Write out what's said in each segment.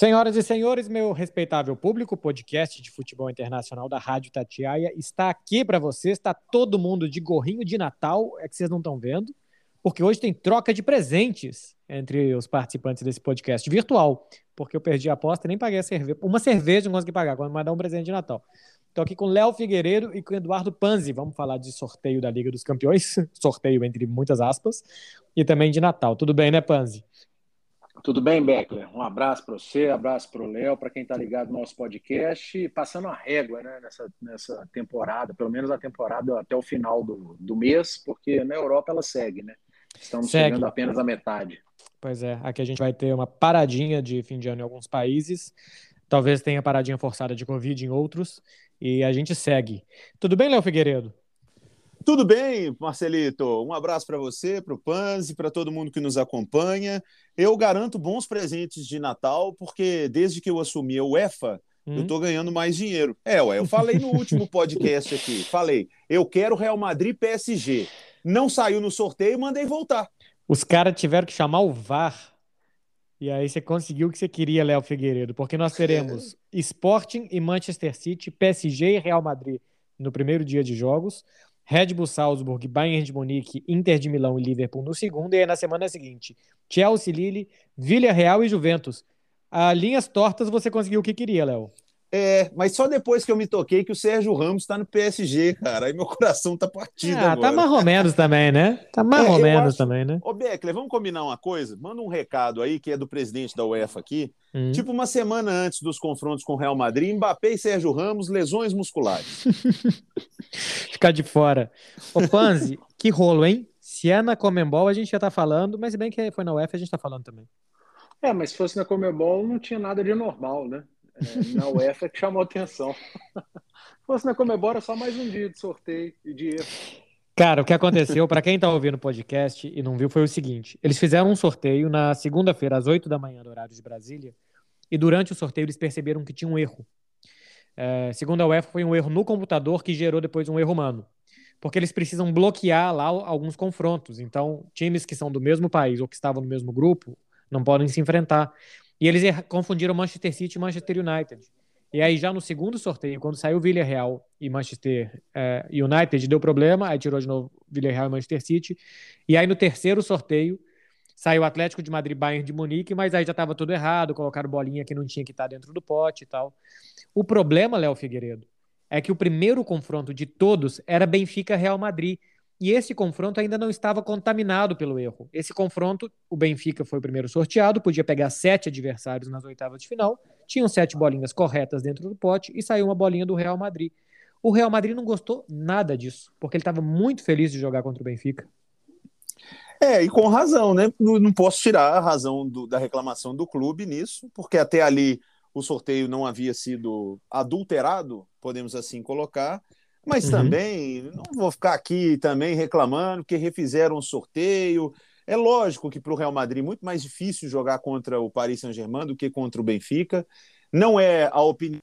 Senhoras e senhores, meu respeitável público, podcast de futebol internacional da Rádio Tatiaia está aqui para vocês. Está todo mundo de gorrinho de Natal, é que vocês não estão vendo, porque hoje tem troca de presentes entre os participantes desse podcast virtual, porque eu perdi a aposta e nem paguei a cerveja. Uma cerveja não consegui pagar, quando mais dar um presente de Natal. Estou aqui com Léo Figueiredo e com Eduardo Panzi. Vamos falar de sorteio da Liga dos Campeões, sorteio entre muitas aspas, e também de Natal. Tudo bem, né, Panzi? Tudo bem, Beckler? Um abraço para você, abraço para o Léo, para quem está ligado no nosso podcast, passando a régua né, nessa, nessa temporada, pelo menos a temporada até o final do, do mês, porque na Europa ela segue, né? Estamos segue. chegando apenas a metade. Pois é, aqui a gente vai ter uma paradinha de fim de ano em alguns países, talvez tenha paradinha forçada de Covid em outros, e a gente segue. Tudo bem, Léo Figueiredo? Tudo bem, Marcelito? Um abraço para você, para o Panzi, para todo mundo que nos acompanha. Eu garanto bons presentes de Natal, porque desde que eu assumi a UEFA, hum. eu estou ganhando mais dinheiro. É, ué, eu falei no último podcast aqui, falei, eu quero Real Madrid PSG. Não saiu no sorteio, mandei voltar. Os caras tiveram que chamar o VAR. E aí você conseguiu o que você queria, Léo Figueiredo, porque nós teremos. Sporting e Manchester City, PSG e Real Madrid no primeiro dia de jogos. Red Bull Salzburg, Bayern de Munique, Inter de Milão e Liverpool no segundo, e aí na semana seguinte, Chelsea, Lille, Villarreal e Juventus. A linhas tortas você conseguiu o que queria, Léo. É, mas só depois que eu me toquei que o Sérgio Ramos está no PSG, cara. Aí meu coração tá partido. Ah, tá agora. tá mais ou menos também, né? Tá mais é, ou menos acho... também, né? Ô, Beckler, vamos combinar uma coisa? Manda um recado aí, que é do presidente da UEFA aqui. Hum. Tipo uma semana antes dos confrontos com o Real Madrid, Mbappé e Sérgio Ramos, lesões musculares. Ficar de fora. Ô, Panzi, que rolo, hein? Se é na Comembol, a gente já tá falando, mas bem que foi na UEFA, a gente tá falando também. É, mas se fosse na Comembol, não tinha nada de normal, né? É, na UEFA que chamou atenção. Se fosse na Comebora, só mais um dia de sorteio e de erro. Cara, o que aconteceu, para quem está ouvindo o podcast e não viu, foi o seguinte: eles fizeram um sorteio na segunda-feira, às 8 da manhã, do horário de Brasília, e durante o sorteio eles perceberam que tinha um erro. É, segundo a UEFA, foi um erro no computador que gerou depois um erro humano. Porque eles precisam bloquear lá alguns confrontos. Então, times que são do mesmo país ou que estavam no mesmo grupo não podem se enfrentar. E eles confundiram Manchester City e Manchester United. E aí, já no segundo sorteio, quando saiu Villarreal e Manchester é, United, deu problema, aí tirou de novo Villarreal e Manchester City. E aí, no terceiro sorteio, saiu Atlético de Madrid Bayern de Munique, mas aí já estava tudo errado, colocaram bolinha que não tinha que estar tá dentro do pote e tal. O problema, Léo Figueiredo, é que o primeiro confronto de todos era Benfica-Real Madrid. E esse confronto ainda não estava contaminado pelo erro. Esse confronto, o Benfica foi o primeiro sorteado, podia pegar sete adversários nas oitavas de final, tinham sete bolinhas corretas dentro do pote e saiu uma bolinha do Real Madrid. O Real Madrid não gostou nada disso, porque ele estava muito feliz de jogar contra o Benfica. É, e com razão, né? Não posso tirar a razão do, da reclamação do clube nisso, porque até ali o sorteio não havia sido adulterado, podemos assim colocar, mas uhum. também, não vou ficar aqui também reclamando que refizeram o sorteio. É lógico que para o Real Madrid é muito mais difícil jogar contra o Paris Saint-Germain do que contra o Benfica. Não é a opinião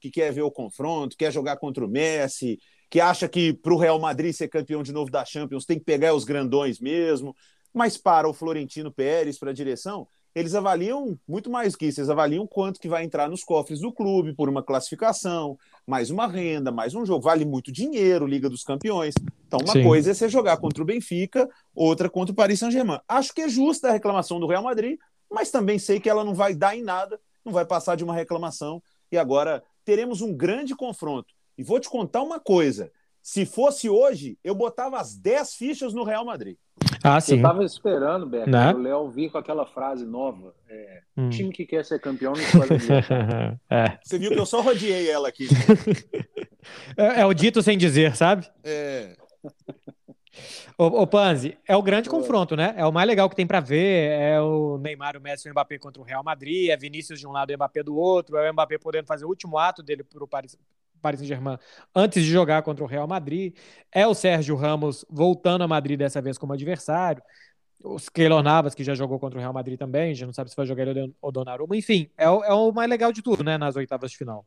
que quer ver o confronto, quer jogar contra o Messi, que acha que para o Real Madrid ser campeão de novo da Champions tem que pegar os grandões mesmo. Mas para o Florentino Pérez, para a direção, eles avaliam muito mais que isso, eles avaliam quanto que vai entrar nos cofres do clube por uma classificação, mais uma renda, mais um jogo, vale muito dinheiro, Liga dos Campeões. Então, uma Sim. coisa é você jogar contra o Benfica, outra contra o Paris Saint-Germain. Acho que é justa a reclamação do Real Madrid, mas também sei que ela não vai dar em nada, não vai passar de uma reclamação. E agora teremos um grande confronto. E vou te contar uma coisa: se fosse hoje, eu botava as 10 fichas no Real Madrid. Ah, sim. Eu estava esperando, Beto, né? o Léo vir com aquela frase nova. É, hum. Time que quer ser campeão não escolhe é. Você viu que eu só rodeei ela aqui. é, é, o dito sem dizer, sabe? É. Ô, ô Panzi, é o grande confronto, né? É o mais legal que tem para ver. É o Neymar, o Messi e o Mbappé contra o Real Madrid. É Vinícius de um lado e o Mbappé do outro. É o Mbappé podendo fazer o último ato dele para o Paris, Paris Saint-Germain antes de jogar contra o Real Madrid. É o Sérgio Ramos voltando a Madrid dessa vez como adversário. Os Keylor Navas, que já jogou contra o Real Madrid também, já não sabe se vai jogar ele ou Donnarumma. Enfim, é o, é o mais legal de tudo, né, nas oitavas de final.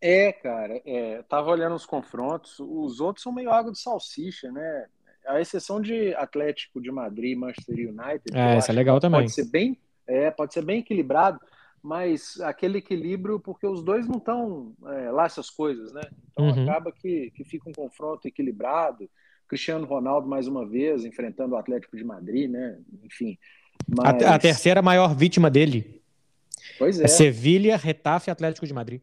É, cara, é, tava olhando os confrontos, os outros são meio água de salsicha, né? A exceção de Atlético de Madrid Manchester United. É, isso é legal também. Pode ser bem, é, pode ser bem equilibrado. Mas aquele equilíbrio, porque os dois não estão é, lá essas coisas, né? Então uhum. acaba que, que fica um confronto equilibrado. Cristiano Ronaldo, mais uma vez, enfrentando o Atlético de Madrid, né? Enfim. Mas... A, a terceira maior vítima dele. Pois é. é Sevilha, Retafe e Atlético de Madrid.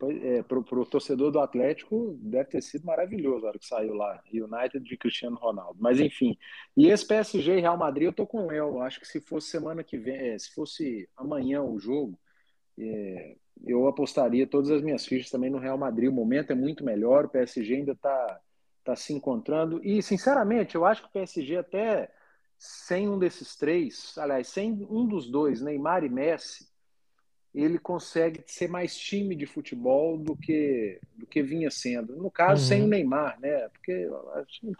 É, é, é para o torcedor do Atlético deve ter sido maravilhoso a hora que saiu lá, United de Cristiano Ronaldo. Mas enfim, e esse PSG e Real Madrid eu tô com El. Acho que se fosse semana que vem, é, se fosse amanhã o jogo, é, eu apostaria todas as minhas fichas também no Real Madrid. O momento é muito melhor, o PSG ainda está tá se encontrando. E sinceramente, eu acho que o PSG até sem um desses três, aliás, sem um dos dois, Neymar e Messi ele consegue ser mais time de futebol do que do que vinha sendo. No caso, uhum. sem o Neymar, né? Porque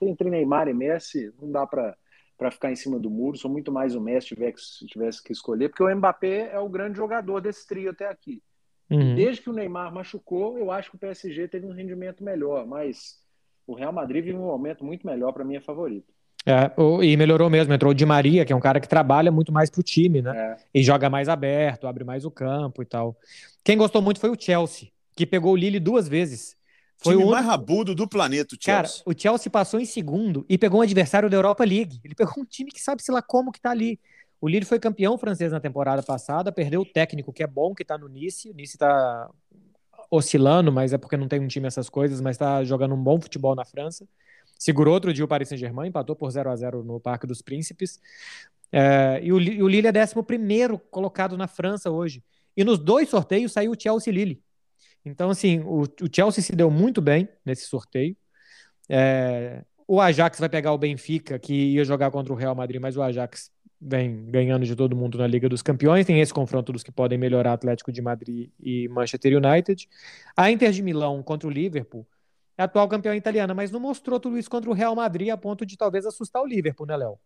entre Neymar e Messi não dá para para ficar em cima do muro. Sou muito mais o Messi tivesse, tivesse que escolher, porque o Mbappé é o grande jogador desse trio até aqui. Uhum. Desde que o Neymar machucou, eu acho que o PSG teve um rendimento melhor, mas o Real Madrid vive um momento muito melhor para mim é favorito. É, e melhorou mesmo. Entrou o Di Maria, que é um cara que trabalha muito mais pro time, né? É. E joga mais aberto, abre mais o campo e tal. Quem gostou muito foi o Chelsea, que pegou o Lille duas vezes. Foi time o mais rabudo do planeta, o Chelsea. Cara, o Chelsea passou em segundo e pegou um adversário da Europa League. Ele pegou um time que sabe, sei lá, como que tá ali. O Lille foi campeão francês na temporada passada, perdeu o técnico, que é bom, que tá no Nice. O Nice tá oscilando, mas é porque não tem um time essas coisas, mas tá jogando um bom futebol na França. Segurou outro dia o Paris Saint-Germain, empatou por 0 a 0 no Parque dos Príncipes. É, e, o, e o Lille é 11 colocado na França hoje. E nos dois sorteios saiu o Chelsea Lille. Então, assim, o, o Chelsea se deu muito bem nesse sorteio. É, o Ajax vai pegar o Benfica, que ia jogar contra o Real Madrid, mas o Ajax vem ganhando de todo mundo na Liga dos Campeões. Tem esse confronto dos que podem melhorar Atlético de Madrid e Manchester United. A Inter de Milão contra o Liverpool atual campeã italiana, mas não mostrou tudo isso contra o Real Madrid a ponto de talvez assustar o Liverpool, né, Léo?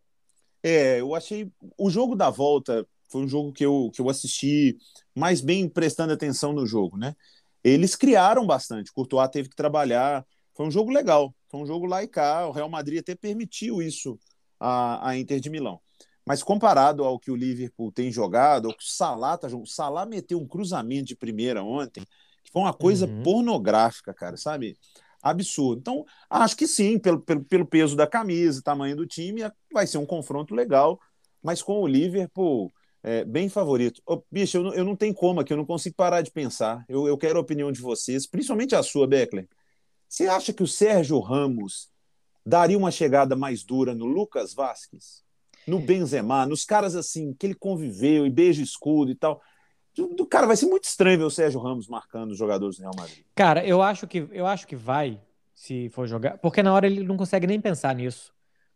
É, eu achei. O jogo da volta foi um jogo que eu, que eu assisti mais bem prestando atenção no jogo, né? Eles criaram bastante, Courtois teve que trabalhar. Foi um jogo legal, foi um jogo lá e cá. O Real Madrid até permitiu isso à, à Inter de Milão. Mas comparado ao que o Liverpool tem jogado, ao que o Salah tá jogando, o Salah meteu um cruzamento de primeira ontem, que foi uma coisa uhum. pornográfica, cara, sabe? Absurdo. Então, acho que sim, pelo, pelo, pelo peso da camisa, tamanho do time, vai ser um confronto legal, mas com o Liverpool é, bem favorito. Oh, bicho, eu não, eu não tenho como aqui, eu não consigo parar de pensar. Eu, eu quero a opinião de vocês, principalmente a sua, Beckler. Você acha que o Sérgio Ramos daria uma chegada mais dura no Lucas Vasquez? No Benzema, nos caras assim, que ele conviveu e beija escudo e tal cara vai ser muito estranho ver o Sérgio Ramos marcando os jogadores do Real Madrid. Cara, eu acho que eu acho que vai se for jogar, porque na hora ele não consegue nem pensar nisso.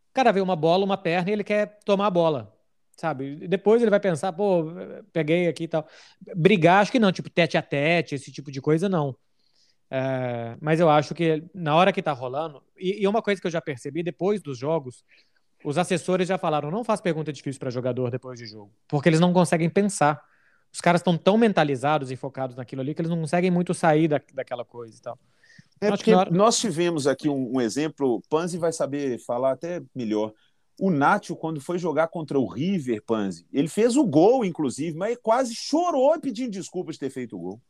O cara vê uma bola, uma perna e ele quer tomar a bola, sabe? Depois ele vai pensar, pô, peguei aqui e tal. Brigar, acho que não, tipo tete a tete, esse tipo de coisa não. É, mas eu acho que na hora que tá rolando, e, e uma coisa que eu já percebi depois dos jogos, os assessores já falaram: não faz pergunta difícil para jogador depois de jogo, porque eles não conseguem pensar os caras estão tão mentalizados e focados naquilo ali que eles não conseguem muito sair da, daquela coisa e tal. É porque hora... nós tivemos aqui um, um exemplo, Panzi vai saber falar até melhor. O Nacho, quando foi jogar contra o River, Panzi, ele fez o gol, inclusive, mas quase chorou pedindo desculpas de ter feito o gol.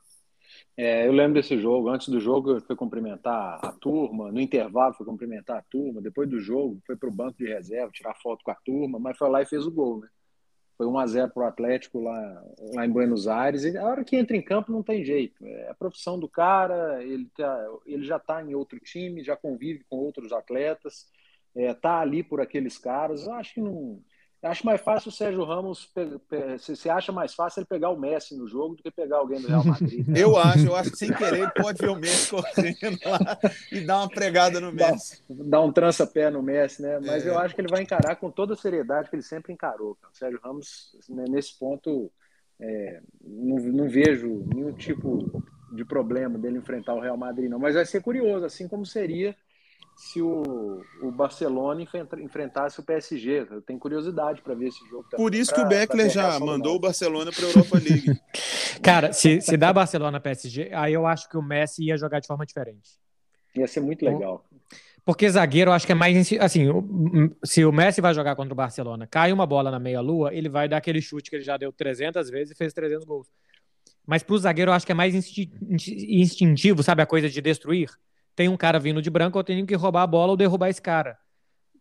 É, eu lembro desse jogo. Antes do jogo, foi cumprimentar a turma. No intervalo, foi cumprimentar a turma. Depois do jogo, foi para o banco de reserva tirar foto com a turma, mas foi lá e fez o gol, né? Foi 1 a 0 para o Atlético lá, lá em Buenos Aires. E a hora que entra em campo não tem jeito. É a profissão do cara, ele, tá, ele já está em outro time, já convive com outros atletas, está é, tá ali por aqueles caras. Eu acho que não, Acho mais fácil o Sérgio Ramos. Você acha mais fácil ele pegar o Messi no jogo do que pegar alguém do Real Madrid? Né? Eu acho, eu acho que sem querer ele pode ver o Messi correndo lá e dar uma pregada no Messi. Dá, dá um trança-pé no Messi, né? Mas é. eu acho que ele vai encarar com toda a seriedade que ele sempre encarou. O Sérgio Ramos, né, nesse ponto, é, não, não vejo nenhum tipo de problema dele enfrentar o Real Madrid, não. Mas vai ser curioso, assim como seria se o, o Barcelona enfrentasse o PSG. Eu tenho curiosidade para ver esse jogo. Também, Por isso pra, que o Beckler já mandou o Barcelona para a Europa League. Cara, se, se dá Barcelona PSG, aí eu acho que o Messi ia jogar de forma diferente. Ia ser muito legal. Porque zagueiro, eu acho que é mais. Assim, se o Messi vai jogar contra o Barcelona, cai uma bola na meia-lua, ele vai dar aquele chute que ele já deu 300 vezes e fez 300 gols. Mas pro zagueiro, eu acho que é mais instintivo, sabe? A coisa de destruir. Tem um cara vindo de branco, eu tenho que roubar a bola ou derrubar esse cara.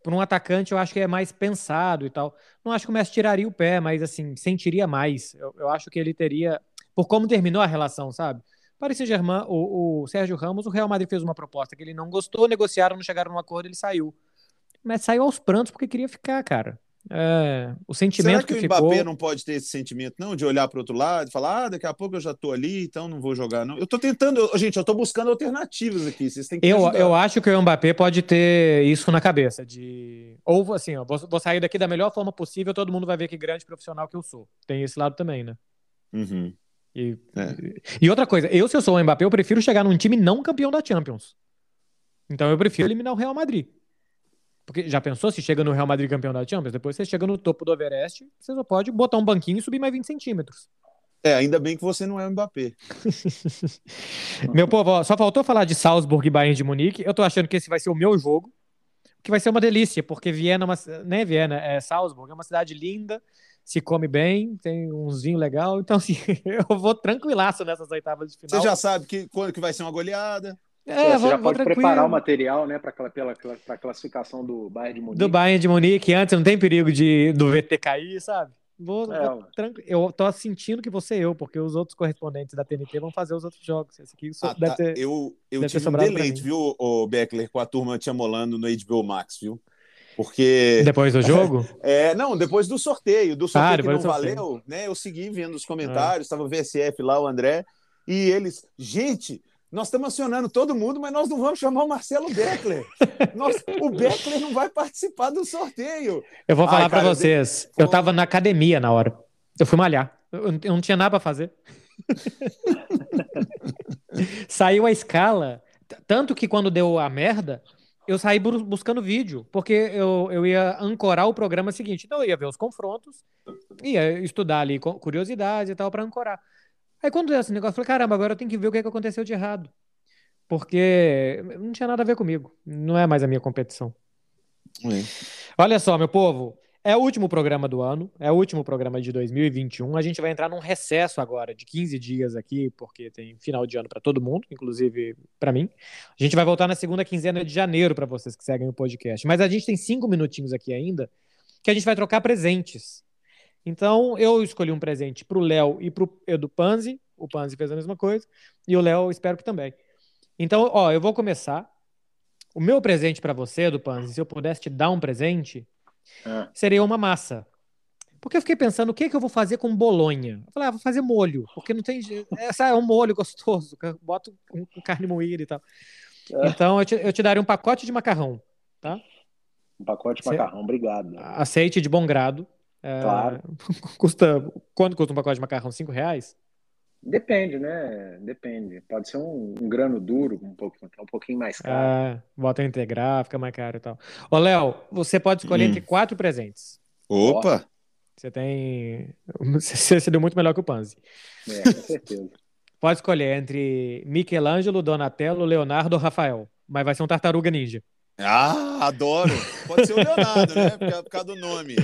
Para um atacante, eu acho que é mais pensado e tal. Não acho que o Messi tiraria o pé, mas assim, sentiria mais. Eu, eu acho que ele teria. Por como terminou a relação, sabe? Paris Saint-Germain, o, o, Sérgio Ramos, o Real Madrid fez uma proposta que ele não gostou, negociaram, não chegaram num acordo, ele saiu. Mas saiu aos prantos porque queria ficar, cara. É, o sentimento Será que, que o Mbappé ficou... não pode ter esse sentimento, não? De olhar para outro lado e falar, ah, daqui a pouco eu já tô ali, então não vou jogar, não. Eu tô tentando, gente, eu tô buscando alternativas aqui. Vocês têm que eu, eu acho que o Mbappé pode ter isso na cabeça, de. Ou assim, ó, vou, vou, sair daqui da melhor forma possível, todo mundo vai ver que grande profissional que eu sou. Tem esse lado também, né? Uhum. E, é. e outra coisa, eu, se eu sou o Mbappé, eu prefiro chegar num time não campeão da Champions. Então eu prefiro eliminar o Real Madrid. Porque já pensou se chega no Real Madrid campeão da Champions? Depois você chega no topo do Everest, você só pode botar um banquinho e subir mais 20 centímetros. É, ainda bem que você não é o Mbappé. meu povo, ó, só faltou falar de Salzburg e Bayern de Munique. Eu tô achando que esse vai ser o meu jogo, que vai ser uma delícia, porque Viena, é uma, né, Viena, é Salzburg, é uma cidade linda, se come bem, tem uns vinhos legal, então assim, eu vou tranquilaço nessas oitavas de final. Você já sabe que quando que vai ser uma goleada. É, você vou, já pode tranquilo. preparar o material, né, para a classificação do Bayern de Munique. Do Bayern de Munique, antes não tem perigo de do VT cair, sabe? Vou, é, vou tranquilo. Eu tô sentindo que você eu, porque os outros correspondentes da TNT vão fazer os outros jogos. Esse aqui ah, deve tá. ter, eu eu tive um deleite, viu, o Beckler, com a turma te amolando no HBO Max, viu? Porque. Depois do jogo? É, não, depois do sorteio. Do sorteio ah, que não valeu, né? Eu segui vendo os comentários, estava o VSF lá, o André, e eles, gente. Nós estamos acionando todo mundo, mas nós não vamos chamar o Marcelo Beckler. Nós, o Beckler não vai participar do sorteio. Eu vou falar para vocês. Eu estava na academia na hora. Eu fui malhar. Eu não tinha nada para fazer. Saiu a escala. Tanto que quando deu a merda, eu saí buscando vídeo, porque eu, eu ia ancorar o programa seguinte. Então eu ia ver os confrontos, ia estudar ali curiosidades e tal para ancorar. Aí quando deu esse negócio, eu falei, caramba, agora eu tenho que ver o que, é que aconteceu de errado. Porque não tinha nada a ver comigo. Não é mais a minha competição. É. Olha só, meu povo. É o último programa do ano, é o último programa de 2021. A gente vai entrar num recesso agora de 15 dias aqui, porque tem final de ano para todo mundo, inclusive para mim. A gente vai voltar na segunda quinzena de janeiro para vocês que seguem o podcast. Mas a gente tem cinco minutinhos aqui ainda que a gente vai trocar presentes. Então eu escolhi um presente para o Léo e para o Edu Panzi. O Panzi fez a mesma coisa e o Léo espero que também. Então, ó, eu vou começar. O meu presente para você, Edu Panzi, se eu pudesse te dar um presente é. seria uma massa. Porque eu fiquei pensando, o que, é que eu vou fazer com bolonha? Eu falei, ah, vou fazer molho, porque não tem. Essa é um molho gostoso, boto com, carne moída e tal. É. Então eu te, eu te daria um pacote de macarrão, tá? Um pacote de macarrão, obrigado. Aceite de bom grado. É, claro. custa. Quanto custa um pacote de macarrão? Cinco reais? Depende, né? Depende. Pode ser um, um grano duro, um, pouco, um pouquinho mais caro. É, bota integrar, fica mais caro e tal. Ô, Léo, você pode escolher hum. entre quatro presentes. Opa! Você tem. Você deu muito melhor que o Panzi. É, com certeza. pode escolher entre Michelangelo, Donatello, Leonardo ou Rafael. Mas vai ser um tartaruga ninja. Ah, adoro! Pode ser o Leonardo, né? Por causa do nome.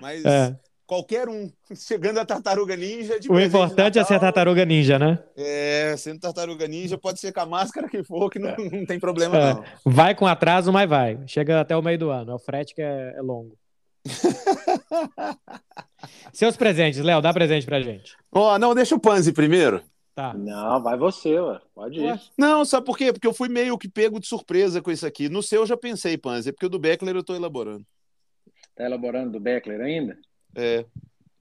Mas. É qualquer um, chegando a tartaruga ninja. o importante Natal, é ser tartaruga ninja, né? É, sendo tartaruga ninja, pode ser com a máscara que for, que não, não tem problema, é. não. Vai com atraso, mas vai. Chega até o meio do ano. É o frete que é, é longo. Seus presentes, Léo, dá presente pra gente. Ó, oh, não, deixa o Panzi primeiro. Tá. Não, vai você, ué. pode ir. Não, sabe por quê? Porque eu fui meio que pego de surpresa com isso aqui. No seu eu já pensei, Panzi, é porque o do Beckler eu tô elaborando. Tá elaborando do Beckler ainda? É.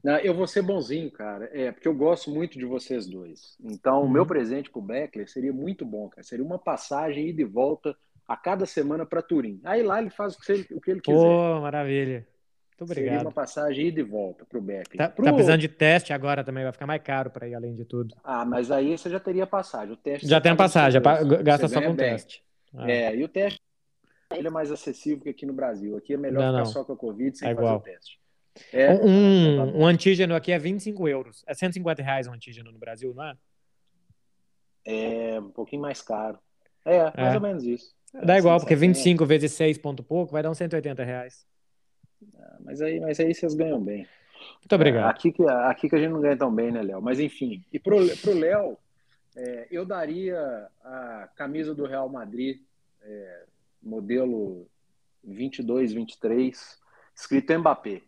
Não, eu vou ser bonzinho, cara. É, porque eu gosto muito de vocês dois. Então, o meu uhum. presente pro Beckler seria muito bom, cara. Seria uma passagem ida e volta a cada semana para Turim. Aí lá ele faz o que ele, o que ele quiser. Pô, maravilha. Muito obrigado. Seria uma passagem ida e volta pro Beckler. Tá, pro... tá precisando de teste agora também, vai ficar mais caro para ir além de tudo. Ah, mas aí você já teria passagem. O teste já tem a passagem, gasta só com o teste. Ah. É, e o teste ele é mais acessível que aqui no Brasil. Aqui é melhor não, ficar não. só com a Covid sem é fazer o teste. É, um, um, antígeno aqui é 25 euros. É 150 reais um antígeno no Brasil, não é? É um pouquinho mais caro. É, mais é. ou menos isso. Dá igual, porque 25 vezes 6 ponto pouco vai dar uns 180 reais. Ah, mas aí, mas aí vocês ganham bem. Muito obrigado. É, aqui, que, aqui que a gente não ganha tão bem, né, Léo? Mas enfim. E pro, pro Léo, é, eu daria a camisa do Real Madrid, é, modelo 22, 23, escrito Mbappé.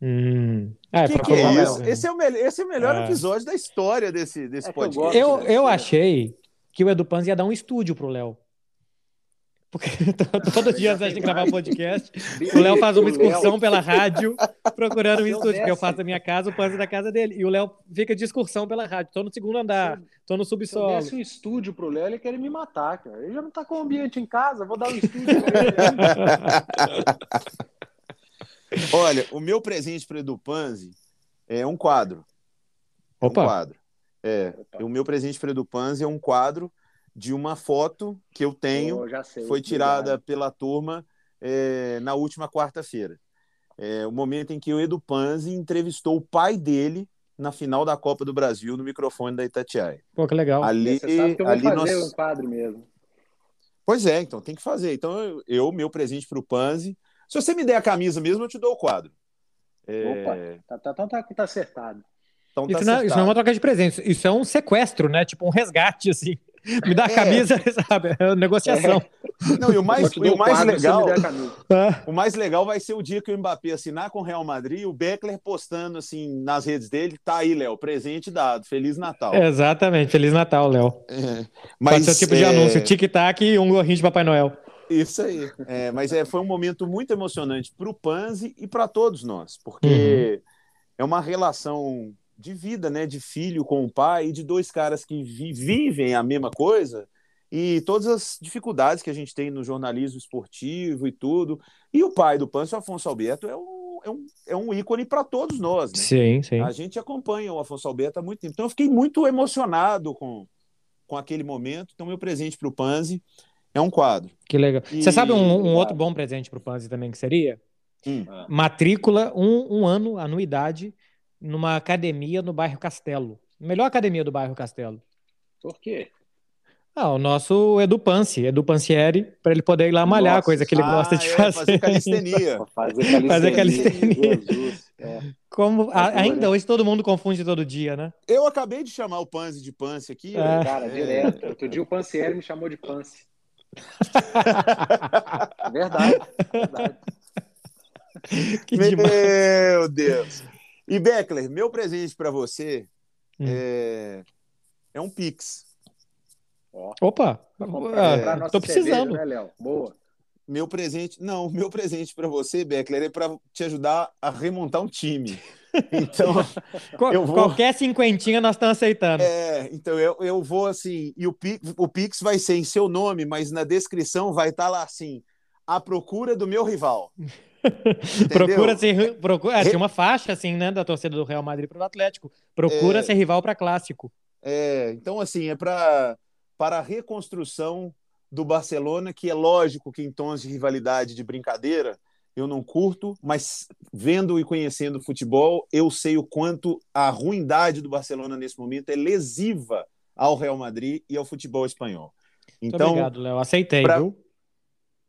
Hum. Ah, que que é isso? Esse é o, me esse é o melhor é. episódio da história desse, desse é podcast. Eu, eu, eu achei que o Edu Panz ia dar um estúdio pro Léo. Porque todo dia antes de gravar podcast, o Léo faz uma excursão pela rádio procurando um estúdio, porque eu faço da minha casa, o Panzi da casa dele. E o Léo fica de excursão pela rádio. Tô no segundo andar, tô no subsolo. Se eu desse um estúdio pro Léo, ele queria me matar, cara. Ele já não tá com o ambiente em casa, vou dar um estúdio pra ele. Olha, o meu presente para Edu Panzi é um quadro. Opa. Um quadro. É, Opa. o meu presente para Edu Panzi é um quadro de uma foto que eu tenho, oh, sei, foi tirada pela turma é, na última quarta-feira. É, o momento em que o Edu Panzi entrevistou o pai dele na final da Copa do Brasil no microfone da Itatiaia. Pô, que legal. Ali, Você sabe que eu vou ali fazer nós... um quadro mesmo. Pois é, então tem que fazer. Então eu, eu meu presente para o Panzi. Se você me der a camisa mesmo, eu te dou o quadro. É... Opa, tá, tá, tá, tá, tá acertado. Então, tá isso, não, é, isso, não, é uma troca de presentes, isso é um sequestro, né? Tipo um resgate, assim. Me dá a é. camisa, é. sabe? É negociação. É. Não, e o mais, e o mais legal. O mais legal vai ser o dia que o Mbappé assinar com o Real Madrid e o Beckler postando assim nas redes dele. Tá aí, Léo, presente dado. Feliz Natal. Exatamente, Feliz Natal, Léo. É. Mas, Pode ser o tipo de anúncio: tic-tac e um gorrinho de Papai Noel. Isso aí. É, mas é, foi um momento muito emocionante para o Panzi e para todos nós, porque uhum. é uma relação de vida, né, de filho com o pai, e de dois caras que vi vivem a mesma coisa e todas as dificuldades que a gente tem no jornalismo esportivo e tudo. E o pai do Pâncio, Afonso Alberto, é um, é um, é um ícone para todos nós. Né? Sim, sim. A gente acompanha o Afonso Alberto há muito tempo. Então eu fiquei muito emocionado com, com aquele momento. Então, meu presente para o Panzi é um quadro. Que legal. E... Você sabe um, um outro bom presente para o Panzi também que seria? Hum. Matrícula, um, um ano, anuidade numa academia no bairro Castelo. Melhor academia do bairro Castelo. Por quê? Ah, o nosso Edu Panci, Edu Pancieri, para ele poder ir lá malhar, Nossa, coisa que ele ah, gosta de é, fazer. Fazer calistenia. fazer calistenia. Fazer calistenia. É. Como, a, ainda hoje todo mundo confunde todo dia, né? Eu acabei de chamar o Panzi de Panci aqui. É. Cara, direto. Outro dia o Pancieri me chamou de Panci. verdade, verdade. Que Meu Deus. E Beckler, meu presente para você hum. é... é um Pix. Opa! É, tô precisando. Cerveja, né, Léo? Boa. Meu presente, não, meu presente para você, Beckler, é para te ajudar a remontar um time. Então, eu vou... qualquer cinquentinha nós estamos aceitando. É, então eu, eu vou assim, e o Pix, o Pix vai ser em seu nome, mas na descrição vai estar tá lá assim: a procura do meu rival. procura ser. Procura, é, tinha uma faixa, assim, né, da torcida do Real Madrid para o Atlético. Procura é, ser rival para clássico. É, então, assim, é para para a reconstrução do Barcelona, que é lógico que em tons de rivalidade, de brincadeira, eu não curto, mas vendo e conhecendo futebol, eu sei o quanto a ruindade do Barcelona nesse momento é lesiva ao Real Madrid e ao futebol espanhol. Então, Muito obrigado, Léo. Aceitei, pra... viu?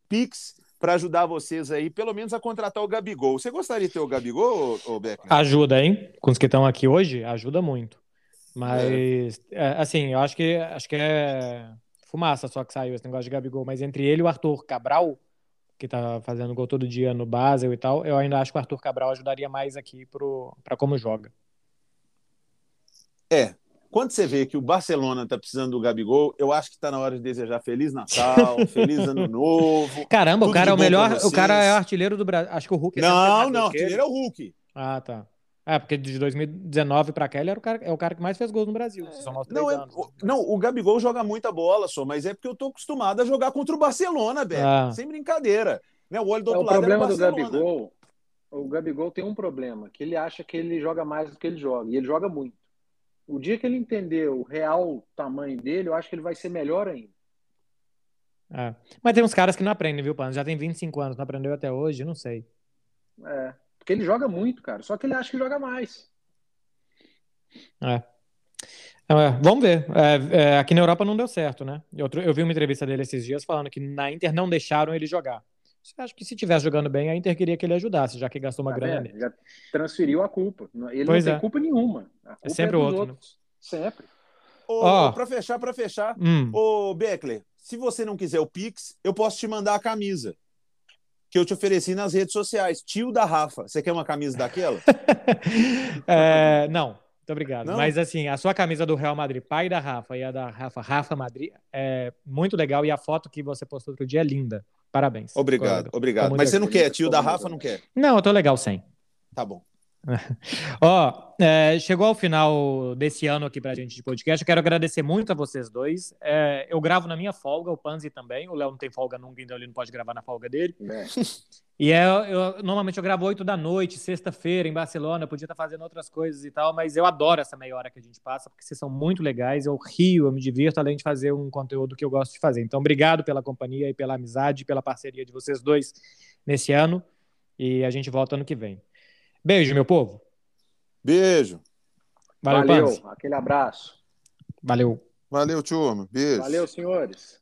Pix para ajudar vocês aí, pelo menos a contratar o Gabigol. Você gostaria de ter o Gabigol, ou Becker? Ajuda, hein? Com os que estão aqui hoje, ajuda muito. Mas, é. É, assim, eu acho que, acho que é fumaça só que saiu esse negócio de Gabigol. Mas entre ele e o Arthur Cabral, que tá fazendo gol todo dia no Basel e tal, eu ainda acho que o Arthur Cabral ajudaria mais aqui para como joga. É, quando você vê que o Barcelona está precisando do Gabigol, eu acho que está na hora de desejar Feliz Natal, Feliz Ano Novo. Caramba, o cara é o melhor. O cara é o artilheiro do Brasil. Acho que o Hulk é Não, não, artilheiro é o Hulk. Ah, tá. É, porque de 2019 para cá ele era o cara, é o cara que mais fez gols no Brasil. É. não, é, não, o Gabigol joga muita bola só, mas é porque eu tô acostumado a jogar contra o Barcelona, Beto. Ah. Sem brincadeira. Né? O olho do é, outro é, lado o problema do Gabigol, o Gabigol tem um problema, que ele acha que ele joga mais do que ele joga, e ele joga muito. O dia que ele entender o real tamanho dele, eu acho que ele vai ser melhor ainda. É. Mas tem uns caras que não aprendem, viu, Pano? Já tem 25 anos, não aprendeu até hoje, não sei. É, porque ele joga muito, cara. Só que ele acha que joga mais. É. É, vamos ver. É, é, aqui na Europa não deu certo, né? Eu, eu, vi uma entrevista dele esses dias falando que na Inter não deixaram ele jogar. Você acha que se estivesse jogando bem, a Inter queria que ele ajudasse, já que gastou uma tá grana nele. Já transferiu a culpa. Ele pois não tem é. culpa nenhuma. é sempre o outro. Né? Sempre. oh. Para fechar, para fechar, hum. ô Beckler, se você não quiser o Pix, eu posso te mandar a camisa que eu te ofereci nas redes sociais. Tio da Rafa. Você quer uma camisa daquela? é, não, muito obrigado. Não? Mas assim, a sua camisa do Real Madrid, pai da Rafa, e a da Rafa, Rafa Madrid, é muito legal. E a foto que você postou outro dia é linda. Parabéns. Obrigado, obrigado. Mas você não quer, tio da Rafa não quer? Não, eu tô legal sem. Tá bom. Ó, é, chegou ao final desse ano aqui pra gente de podcast. Eu quero agradecer muito a vocês dois. É, eu gravo na minha folga, o Panzi também. O Léo não tem folga nunca, então ele não pode gravar na folga dele. É. E é, eu, normalmente eu gravo 8 da noite, sexta-feira, em Barcelona. Eu podia estar fazendo outras coisas e tal, mas eu adoro essa meia hora que a gente passa, porque vocês são muito legais. Eu rio, eu me divirto, além de fazer um conteúdo que eu gosto de fazer. Então, obrigado pela companhia e pela amizade, pela parceria de vocês dois nesse ano. E a gente volta ano que vem. Beijo, meu povo. Beijo. Valeu, Valeu aquele abraço. Valeu. Valeu, turma. Beijo. Valeu, senhores.